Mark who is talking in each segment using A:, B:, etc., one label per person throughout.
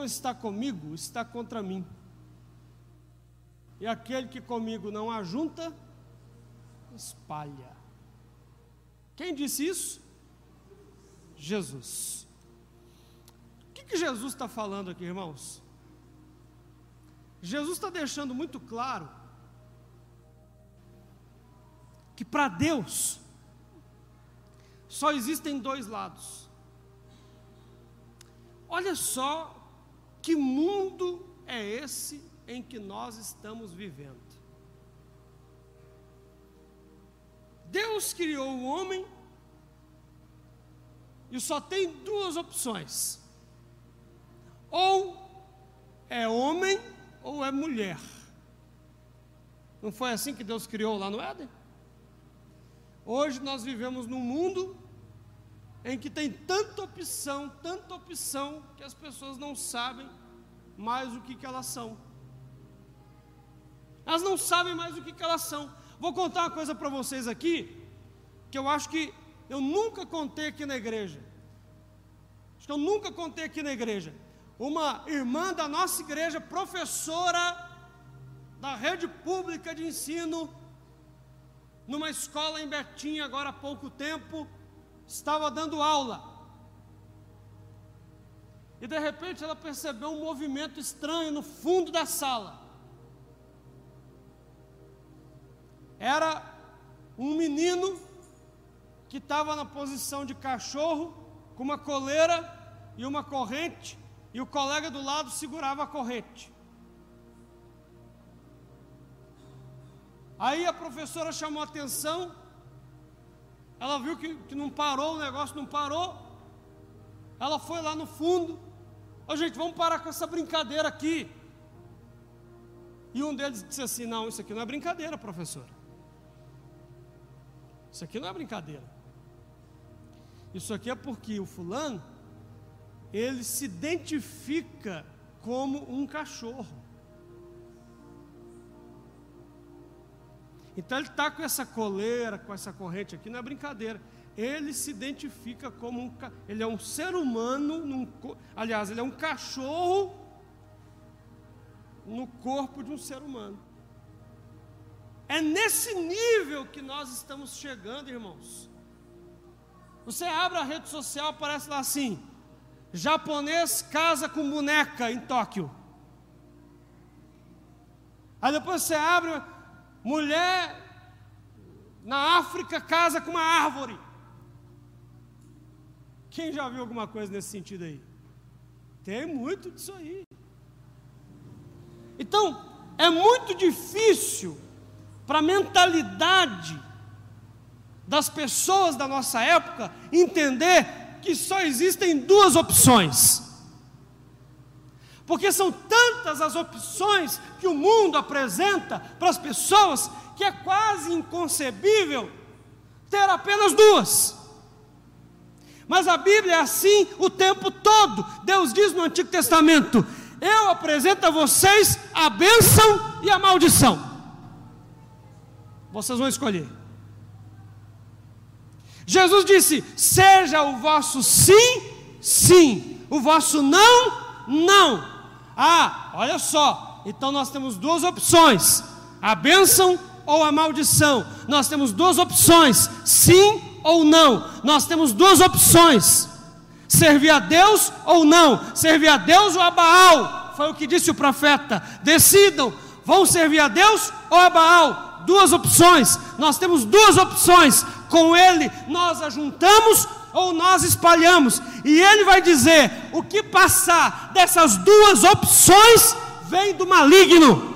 A: não está comigo está contra mim. E aquele que comigo não ajunta, espalha. Quem disse isso? Jesus. O que, que Jesus está falando aqui, irmãos? Jesus está deixando muito claro que para Deus só existem dois lados. Olha só que mundo é esse em que nós estamos vivendo. Deus criou o homem e só tem duas opções: ou é homem ou é mulher. Não foi assim que Deus criou lá no Éden? Hoje nós vivemos num mundo em que tem tanta opção, tanta opção, que as pessoas não sabem mais o que, que elas são. Elas não sabem mais o que, que elas são. Vou contar uma coisa para vocês aqui, que eu acho que eu nunca contei aqui na igreja. Acho que eu nunca contei aqui na igreja. Uma irmã da nossa igreja, professora da rede pública de ensino, numa escola em Betim, agora há pouco tempo, estava dando aula. E de repente ela percebeu um movimento estranho no fundo da sala. Era um menino que estava na posição de cachorro, com uma coleira e uma corrente, e o colega do lado segurava a corrente. Aí a professora chamou a atenção, ela viu que, que não parou, o negócio não parou. Ela foi lá no fundo. Ô gente, vamos parar com essa brincadeira aqui. E um deles disse assim: Não, isso aqui não é brincadeira, professora. Isso aqui não é brincadeira. Isso aqui é porque o fulano, ele se identifica como um cachorro. Então ele está com essa coleira, com essa corrente aqui, não é brincadeira. Ele se identifica como um, ele é um ser humano, num, aliás, ele é um cachorro no corpo de um ser humano. É nesse nível que nós estamos chegando, irmãos. Você abre a rede social, aparece lá assim: japonês casa com boneca em Tóquio. Aí depois você abre, Mulher na África casa com uma árvore. Quem já viu alguma coisa nesse sentido aí? Tem muito disso aí. Então, é muito difícil para a mentalidade das pessoas da nossa época entender que só existem duas opções. Porque são tantas as opções que o mundo apresenta para as pessoas que é quase inconcebível ter apenas duas. Mas a Bíblia é assim o tempo todo. Deus diz no Antigo Testamento: Eu apresento a vocês a bênção e a maldição. Vocês vão escolher. Jesus disse: Seja o vosso sim, sim, o vosso não, não. Ah, olha só, então nós temos duas opções: a bênção ou a maldição. Nós temos duas opções: sim ou não. Nós temos duas opções: servir a Deus ou não, servir a Deus ou a Baal. Foi o que disse o profeta. Decidam, vão servir a Deus ou a Baal? Duas opções. Nós temos duas opções. Com ele nós ajuntamos ou nós espalhamos. E ele vai dizer: o que passar dessas duas opções vem do maligno.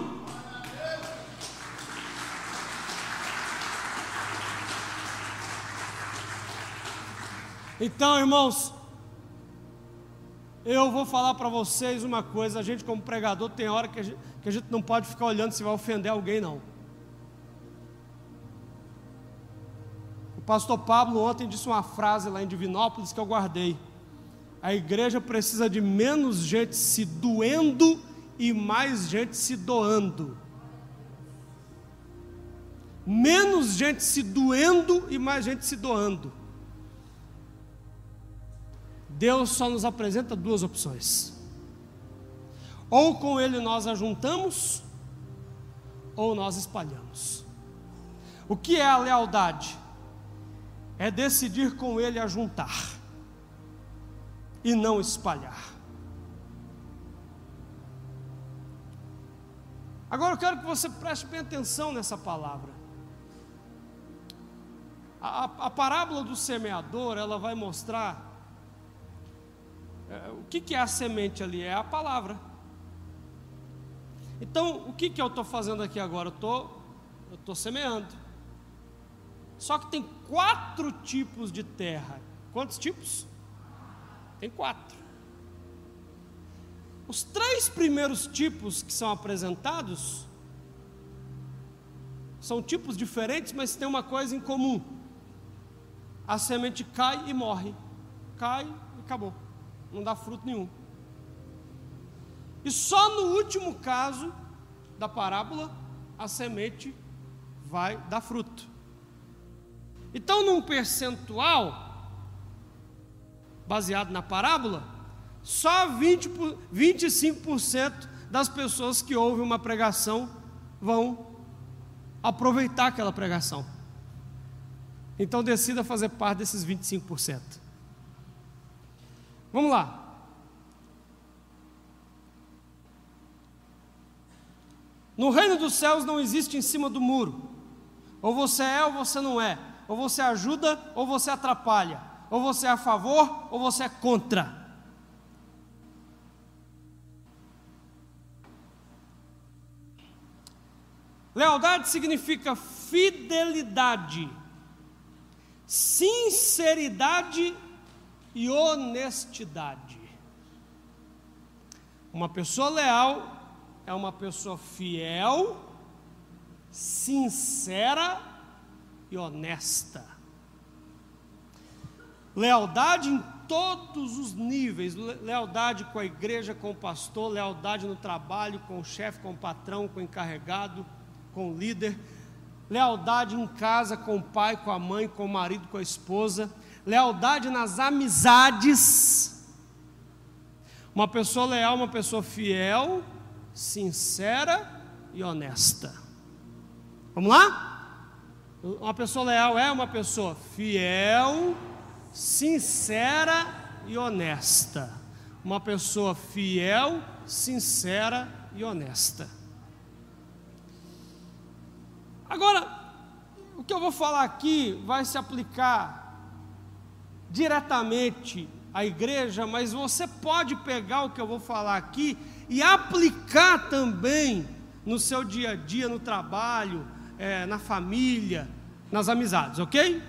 A: Então, irmãos, eu vou falar para vocês uma coisa: a gente, como pregador, tem hora que a, gente, que a gente não pode ficar olhando se vai ofender alguém, não. Pastor Pablo ontem disse uma frase lá em Divinópolis que eu guardei. A igreja precisa de menos gente se doendo e mais gente se doando. Menos gente se doendo e mais gente se doando. Deus só nos apresenta duas opções. Ou com ele nós ajuntamos, ou nós espalhamos. O que é a lealdade? É decidir com ele ajuntar e não espalhar. Agora eu quero que você preste bem atenção nessa palavra. A, a, a parábola do semeador, ela vai mostrar é, o que, que é a semente ali? É a palavra. Então, o que, que eu estou fazendo aqui agora? Eu tô, estou semeando. Só que tem quatro tipos de terra. Quantos tipos? Tem quatro. Os três primeiros tipos que são apresentados são tipos diferentes, mas tem uma coisa em comum: a semente cai e morre, cai e acabou, não dá fruto nenhum. E só no último caso da parábola, a semente vai dar fruto. Então, num percentual, baseado na parábola, só 20, 25% das pessoas que ouvem uma pregação vão aproveitar aquela pregação. Então decida fazer parte desses 25%. Vamos lá. No reino dos céus não existe em cima do muro. Ou você é ou você não é. Ou você ajuda ou você atrapalha. Ou você é a favor ou você é contra. Lealdade significa fidelidade, sinceridade e honestidade. Uma pessoa leal é uma pessoa fiel, sincera e honesta. Lealdade em todos os níveis: lealdade com a igreja, com o pastor, lealdade no trabalho, com o chefe, com o patrão, com o encarregado com o líder, lealdade em casa com o pai, com a mãe, com o marido, com a esposa, lealdade nas amizades. Uma pessoa leal, uma pessoa fiel, sincera e honesta. Vamos lá? Uma pessoa leal é uma pessoa fiel, sincera e honesta. Uma pessoa fiel, sincera e honesta. Agora, o que eu vou falar aqui vai se aplicar diretamente à igreja, mas você pode pegar o que eu vou falar aqui e aplicar também no seu dia a dia, no trabalho, é, na família, nas amizades, ok?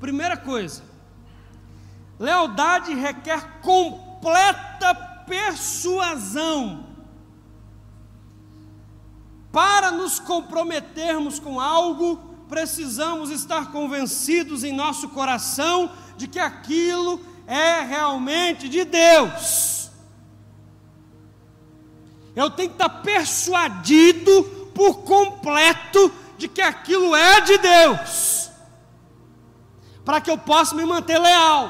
A: Primeira coisa, lealdade requer completa persuasão para nos comprometermos com algo, precisamos estar convencidos em nosso coração de que aquilo é realmente de Deus. Eu tenho que estar persuadido por completo de que aquilo é de Deus, para que eu possa me manter leal.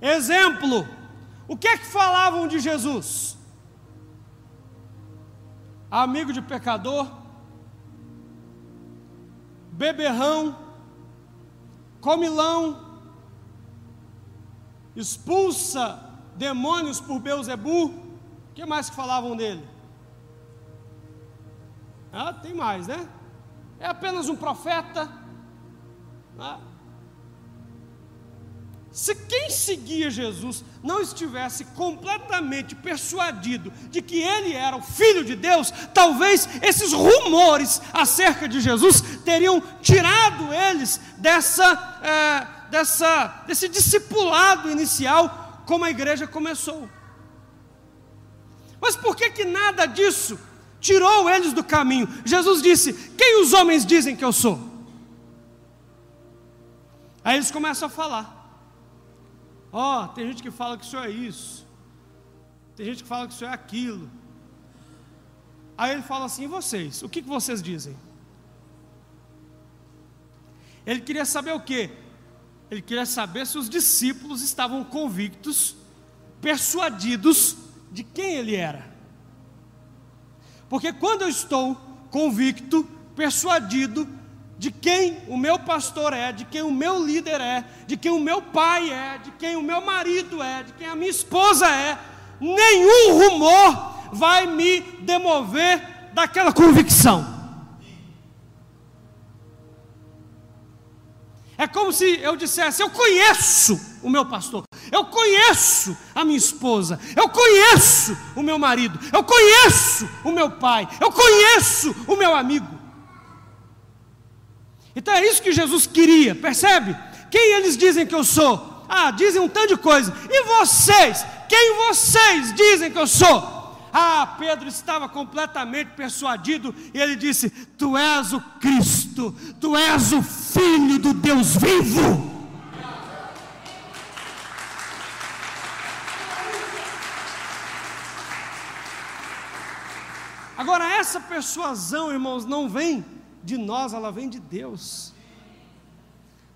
A: Exemplo: o que é que falavam de Jesus? amigo de pecador, beberrão, comilão, expulsa demônios por Beuzebu. O que mais que falavam dele? Ah, tem mais, né? É apenas um profeta. Ah, se quem seguia Jesus não estivesse completamente persuadido de que ele era o Filho de Deus, talvez esses rumores acerca de Jesus teriam tirado eles dessa, é, dessa, desse discipulado inicial, como a igreja começou. Mas por que, que nada disso tirou eles do caminho? Jesus disse: Quem os homens dizem que eu sou? Aí eles começam a falar. Ó, oh, tem gente que fala que isso é isso. Tem gente que fala que isso é aquilo. Aí ele fala assim: vocês? O que, que vocês dizem? Ele queria saber o que? Ele queria saber se os discípulos estavam convictos, persuadidos de quem ele era. Porque quando eu estou convicto, persuadido de quem o meu pastor é, de quem o meu líder é, de quem o meu pai é, de quem o meu marido é, de quem a minha esposa é, nenhum rumor vai me demover daquela convicção. É como se eu dissesse: Eu conheço o meu pastor, eu conheço a minha esposa, eu conheço o meu marido, eu conheço o meu pai, eu conheço o meu amigo. Então é isso que Jesus queria, percebe? Quem eles dizem que eu sou? Ah, dizem um tanto de coisa. E vocês? Quem vocês dizem que eu sou? Ah, Pedro estava completamente persuadido e ele disse: Tu és o Cristo, tu és o Filho do Deus vivo. Agora, essa persuasão, irmãos, não vem de nós, ela vem de Deus.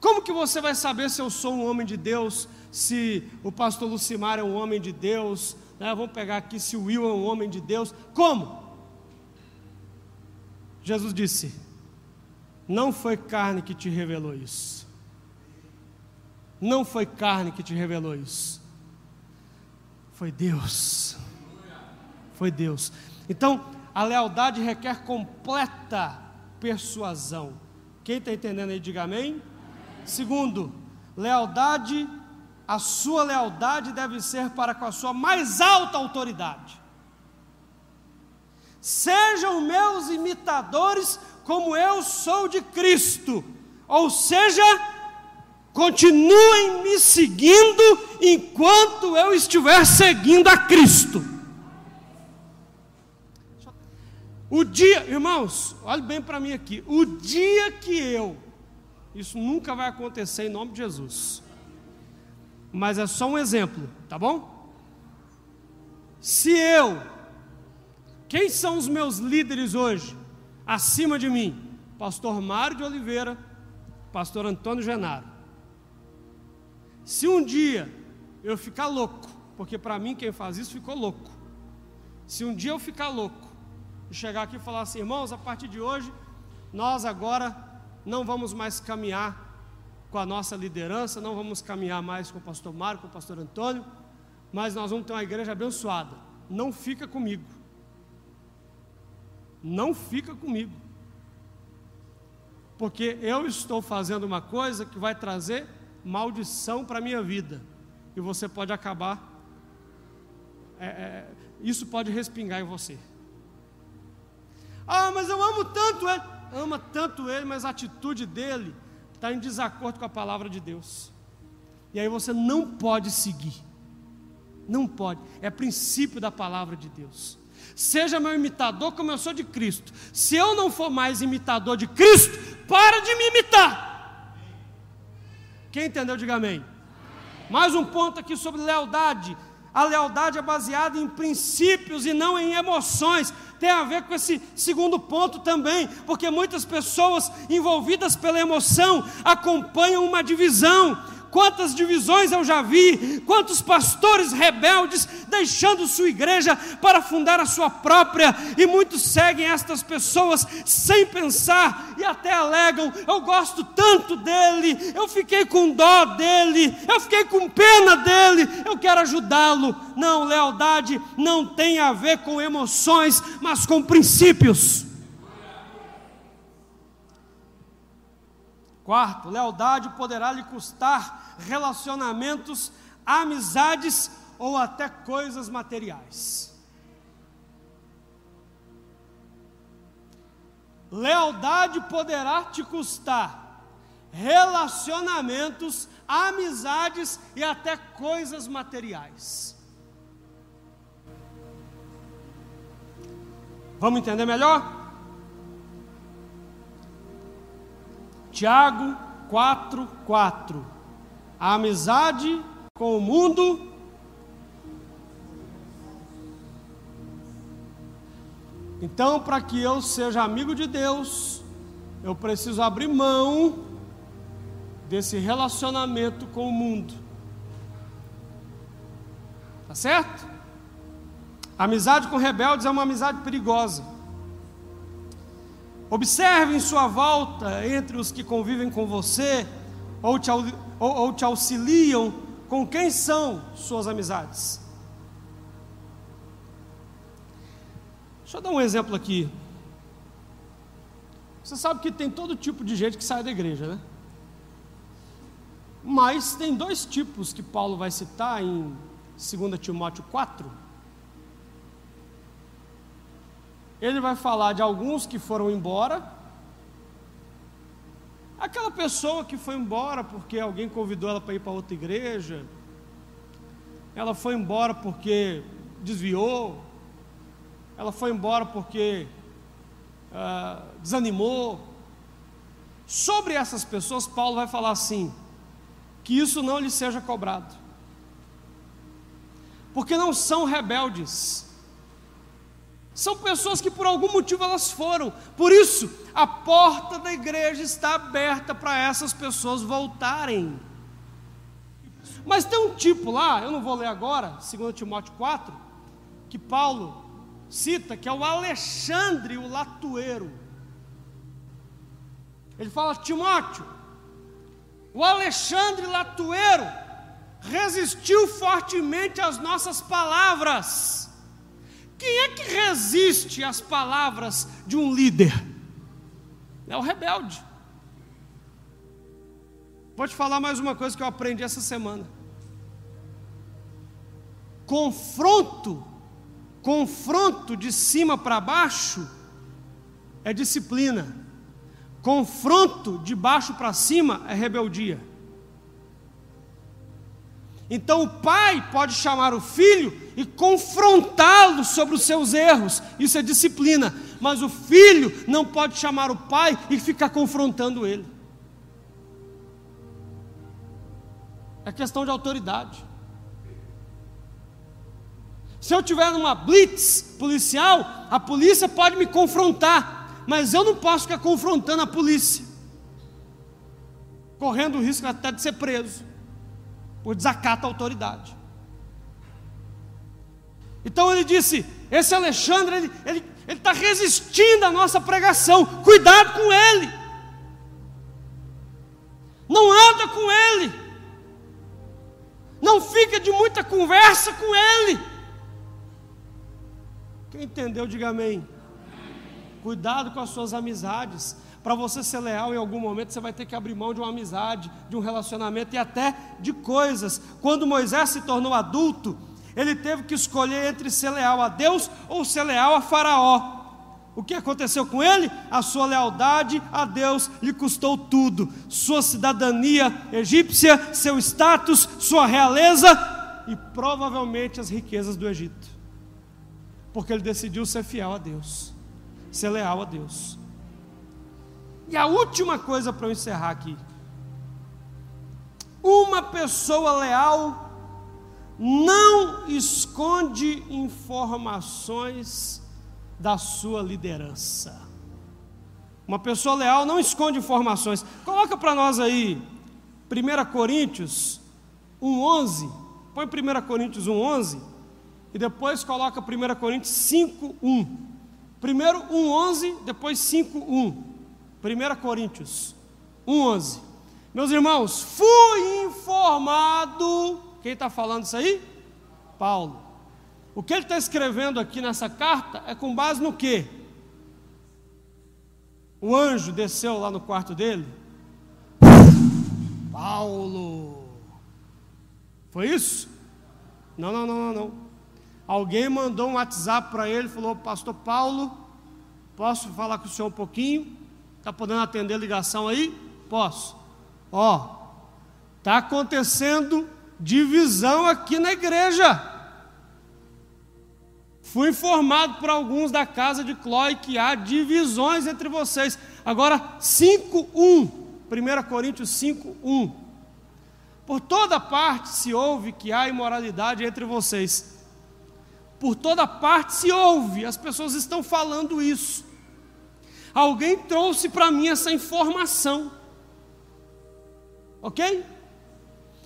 A: Como que você vai saber se eu sou um homem de Deus, se o pastor Lucimar é um homem de Deus, né? Vamos pegar aqui se o Will é um homem de Deus. Como? Jesus disse: Não foi carne que te revelou isso. Não foi carne que te revelou isso. Foi Deus. Foi Deus. Então, a lealdade requer completa persuasão. Quem está entendendo aí, diga amém. Segundo, lealdade a sua lealdade deve ser para com a sua mais alta autoridade. Sejam meus imitadores, como eu sou de Cristo. Ou seja, continuem me seguindo enquanto eu estiver seguindo a Cristo. O dia, irmãos, olhe bem para mim aqui. O dia que eu, isso nunca vai acontecer em nome de Jesus mas é só um exemplo, tá bom? Se eu, quem são os meus líderes hoje, acima de mim? Pastor Mário de Oliveira, Pastor Antônio Genaro. Se um dia eu ficar louco, porque para mim quem faz isso ficou louco. Se um dia eu ficar louco e chegar aqui e falar assim, irmãos, a partir de hoje, nós agora não vamos mais caminhar com a nossa liderança, não vamos caminhar mais com o pastor Marco, com o pastor Antônio, mas nós vamos ter uma igreja abençoada. Não fica comigo. Não fica comigo. Porque eu estou fazendo uma coisa que vai trazer maldição para a minha vida. E você pode acabar. É, é, isso pode respingar em você. Ah, mas eu amo tanto ele. Ama tanto ele, mas a atitude dele está em desacordo com a palavra de Deus. E aí você não pode seguir. Não pode. É princípio da palavra de Deus. Seja meu imitador como eu sou de Cristo. Se eu não for mais imitador de Cristo, para de me imitar. Quem entendeu, diga amém. Mais um ponto aqui sobre lealdade. A lealdade é baseada em princípios e não em emoções tem a ver com esse segundo ponto também, porque muitas pessoas envolvidas pela emoção acompanham uma divisão. Quantas divisões eu já vi, quantos pastores rebeldes deixando sua igreja para fundar a sua própria, e muitos seguem estas pessoas sem pensar e até alegam: eu gosto tanto dele, eu fiquei com dó dele, eu fiquei com pena dele, eu quero ajudá-lo. Não, lealdade não tem a ver com emoções, mas com princípios. Quarto, lealdade poderá lhe custar relacionamentos, amizades ou até coisas materiais. Lealdade poderá te custar relacionamentos, amizades e até coisas materiais. Vamos entender melhor? Tiago 4, 4. A amizade com o mundo Então, para que eu seja amigo de Deus, eu preciso abrir mão desse relacionamento com o mundo. Tá certo? amizade com rebeldes é uma amizade perigosa. Observe em sua volta entre os que convivem com você ou te, ou, ou te auxiliam com quem são suas amizades. Deixa eu dar um exemplo aqui. Você sabe que tem todo tipo de gente que sai da igreja, né? Mas tem dois tipos que Paulo vai citar em 2 Timóteo 4. Ele vai falar de alguns que foram embora. Aquela pessoa que foi embora porque alguém convidou ela para ir para outra igreja. Ela foi embora porque desviou. Ela foi embora porque uh, desanimou. Sobre essas pessoas, Paulo vai falar assim: que isso não lhe seja cobrado, porque não são rebeldes, são pessoas que por algum motivo elas foram, por isso a porta da igreja está aberta para essas pessoas voltarem. Mas tem um tipo lá, eu não vou ler agora, 2 Timóteo 4, que Paulo cita que é o Alexandre, o latueiro. Ele fala: Timóteo, o Alexandre latueiro resistiu fortemente às nossas palavras. Quem é que resiste às palavras de um líder? É o rebelde. Vou te falar mais uma coisa que eu aprendi essa semana. Confronto Confronto de cima para baixo é disciplina. Confronto de baixo para cima é rebeldia. Então o pai pode chamar o filho e confrontá-lo sobre os seus erros, isso é disciplina. Mas o filho não pode chamar o pai e ficar confrontando ele. É questão de autoridade. Se eu tiver numa blitz policial, a polícia pode me confrontar, mas eu não posso ficar confrontando a polícia, correndo o risco até de ser preso, por desacato à autoridade. Então ele disse: esse Alexandre, ele está ele, ele tá resistindo à nossa pregação, cuidado com ele, não anda com ele, não fica de muita conversa com ele. Quem entendeu, diga amém. Cuidado com as suas amizades. Para você ser leal, em algum momento você vai ter que abrir mão de uma amizade, de um relacionamento e até de coisas. Quando Moisés se tornou adulto, ele teve que escolher entre ser leal a Deus ou ser leal a Faraó. O que aconteceu com ele? A sua lealdade a Deus lhe custou tudo: sua cidadania egípcia, seu status, sua realeza e provavelmente as riquezas do Egito porque ele decidiu ser fiel a Deus, ser leal a Deus. E a última coisa para eu encerrar aqui: uma pessoa leal não esconde informações da sua liderança. Uma pessoa leal não esconde informações. Coloca para nós aí 1 Coríntios 1:11. Põe 1 Coríntios 1:11 e depois coloca 1 Coríntios 5, 1. Primeiro 1, 11, depois 5, 1. 1 Coríntios 1, 11. Meus irmãos, fui informado. Quem está falando isso aí? Paulo. O que ele está escrevendo aqui nessa carta é com base no que? O anjo desceu lá no quarto dele. Paulo. Foi isso? Não, não, não, não, não. Alguém mandou um WhatsApp para ele, falou: Pastor Paulo, posso falar com o senhor um pouquinho? Está podendo atender a ligação aí? Posso. Ó, está acontecendo divisão aqui na igreja. Fui informado por alguns da casa de Clói que há divisões entre vocês. Agora, 5:1, 1 Coríntios 5:1. Por toda parte se ouve que há imoralidade entre vocês por toda parte se ouve, as pessoas estão falando isso. Alguém trouxe para mim essa informação. Ok?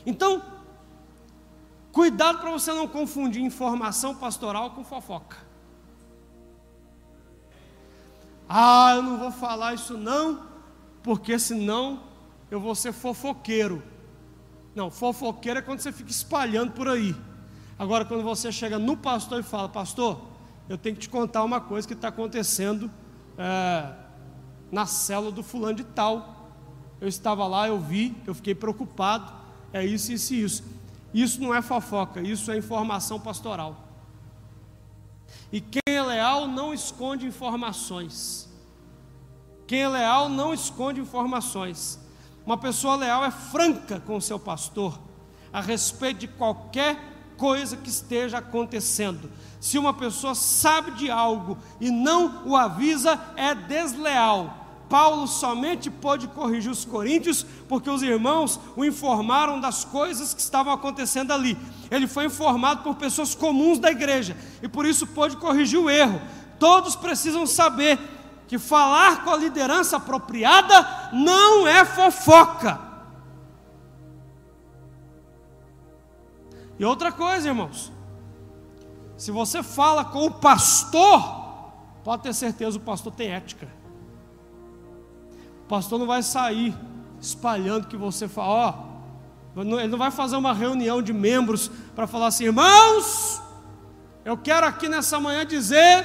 A: Então, cuidado para você não confundir informação pastoral com fofoca. Ah, eu não vou falar isso não, porque senão eu vou ser fofoqueiro. Não, fofoqueiro é quando você fica espalhando por aí. Agora, quando você chega no pastor e fala, pastor, eu tenho que te contar uma coisa que está acontecendo é, na célula do fulano de tal. Eu estava lá, eu vi, eu fiquei preocupado, é isso, isso e isso. Isso não é fofoca, isso é informação pastoral. E quem é leal não esconde informações. Quem é leal não esconde informações. Uma pessoa leal é franca com o seu pastor a respeito de qualquer coisa que esteja acontecendo. Se uma pessoa sabe de algo e não o avisa, é desleal. Paulo somente pôde corrigir os coríntios porque os irmãos o informaram das coisas que estavam acontecendo ali. Ele foi informado por pessoas comuns da igreja e por isso pôde corrigir o erro. Todos precisam saber que falar com a liderança apropriada não é fofoca. E outra coisa, irmãos, se você fala com o pastor, pode ter certeza o pastor tem ética. O pastor não vai sair espalhando que você fala, ó, ele não vai fazer uma reunião de membros para falar assim, irmãos, eu quero aqui nessa manhã dizer,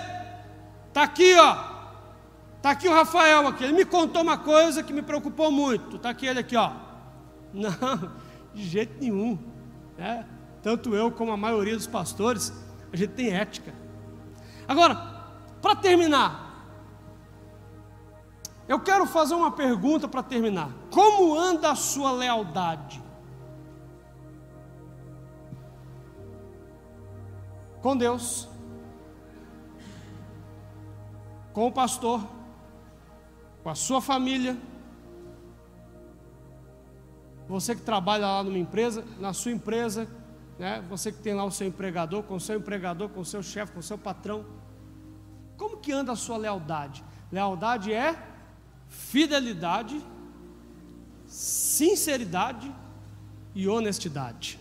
A: tá aqui, ó, tá aqui o Rafael aqui, ele me contou uma coisa que me preocupou muito, tá aqui ele aqui, ó. Não, de jeito nenhum, né? Tanto eu como a maioria dos pastores, a gente tem ética. Agora, para terminar, eu quero fazer uma pergunta para terminar. Como anda a sua lealdade? Com Deus, com o pastor, com a sua família. Você que trabalha lá numa empresa, na sua empresa, né? você que tem lá o seu empregador, com o seu empregador, com o seu chefe, com o seu patrão. Como que anda a sua lealdade? Lealdade é fidelidade, sinceridade e honestidade.